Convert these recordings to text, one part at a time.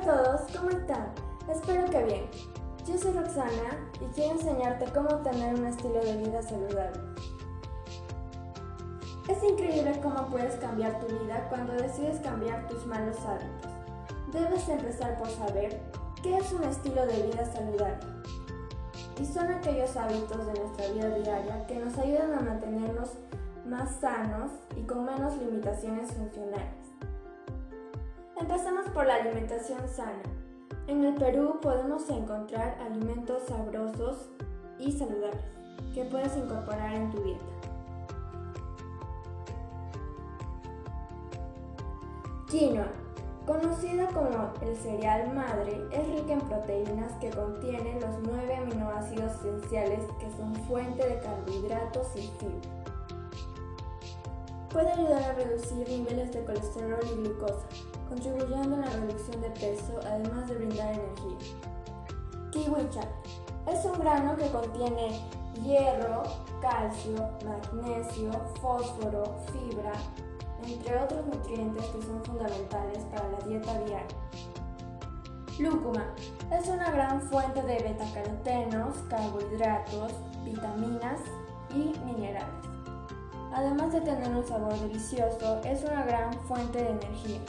a todos, ¿cómo están? Espero que bien. Yo soy Roxana y quiero enseñarte cómo tener un estilo de vida saludable. Es increíble cómo puedes cambiar tu vida cuando decides cambiar tus malos hábitos. Debes empezar por saber qué es un estilo de vida saludable. Y son aquellos hábitos de nuestra vida diaria que nos ayudan a mantenernos más sanos y con menos limitaciones funcionales. Empezamos por la alimentación sana. En el Perú podemos encontrar alimentos sabrosos y saludables que puedes incorporar en tu dieta. Quinoa, conocida como el cereal madre, es rica en proteínas que contienen los nueve aminoácidos esenciales que son fuente de carbohidratos y fibra. Puede ayudar a reducir niveles de colesterol y glucosa, contribuyendo a la reducción de peso, además de brindar energía. Kiwicha es un grano que contiene hierro, calcio, magnesio, fósforo, fibra, entre otros nutrientes que son fundamentales para la dieta diaria. Lúcuma es una gran fuente de betacarotenos, carbohidratos, vitaminas y minerales. Además de tener un sabor delicioso, es una gran fuente de energía.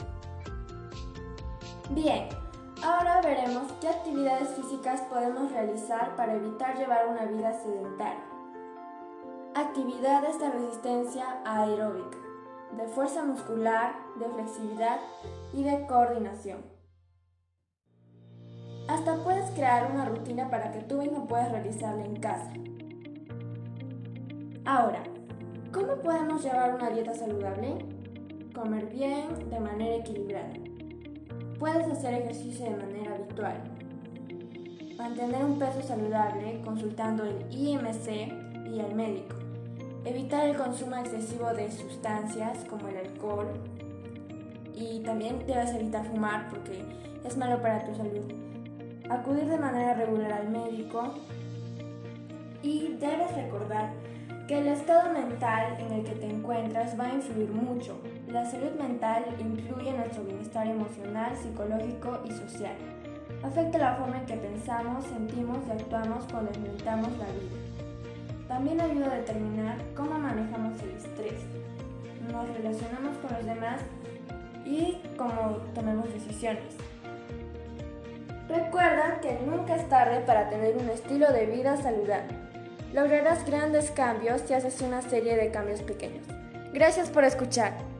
Bien, ahora veremos qué actividades físicas podemos realizar para evitar llevar una vida sedentaria. Actividades de resistencia aeróbica, de fuerza muscular, de flexibilidad y de coordinación. Hasta puedes crear una rutina para que tú mismo puedas realizarla en casa. Ahora, ¿Cómo podemos llevar una dieta saludable? Comer bien de manera equilibrada. Puedes hacer ejercicio de manera habitual. Mantener un peso saludable consultando el IMC y al médico. Evitar el consumo excesivo de sustancias como el alcohol. Y también debes evitar fumar porque es malo para tu salud. Acudir de manera regular al médico. Y debes recordar que el estado mental en el que te encuentras va a influir mucho. La salud mental incluye nuestro bienestar emocional, psicológico y social. Afecta la forma en que pensamos, sentimos y actuamos cuando enfrentamos la vida. También ayuda a determinar cómo manejamos el estrés, nos relacionamos con los demás y cómo tomamos decisiones. Recuerda que nunca es tarde para tener un estilo de vida saludable. Lograrás grandes cambios si haces una serie de cambios pequeños. Gracias por escuchar.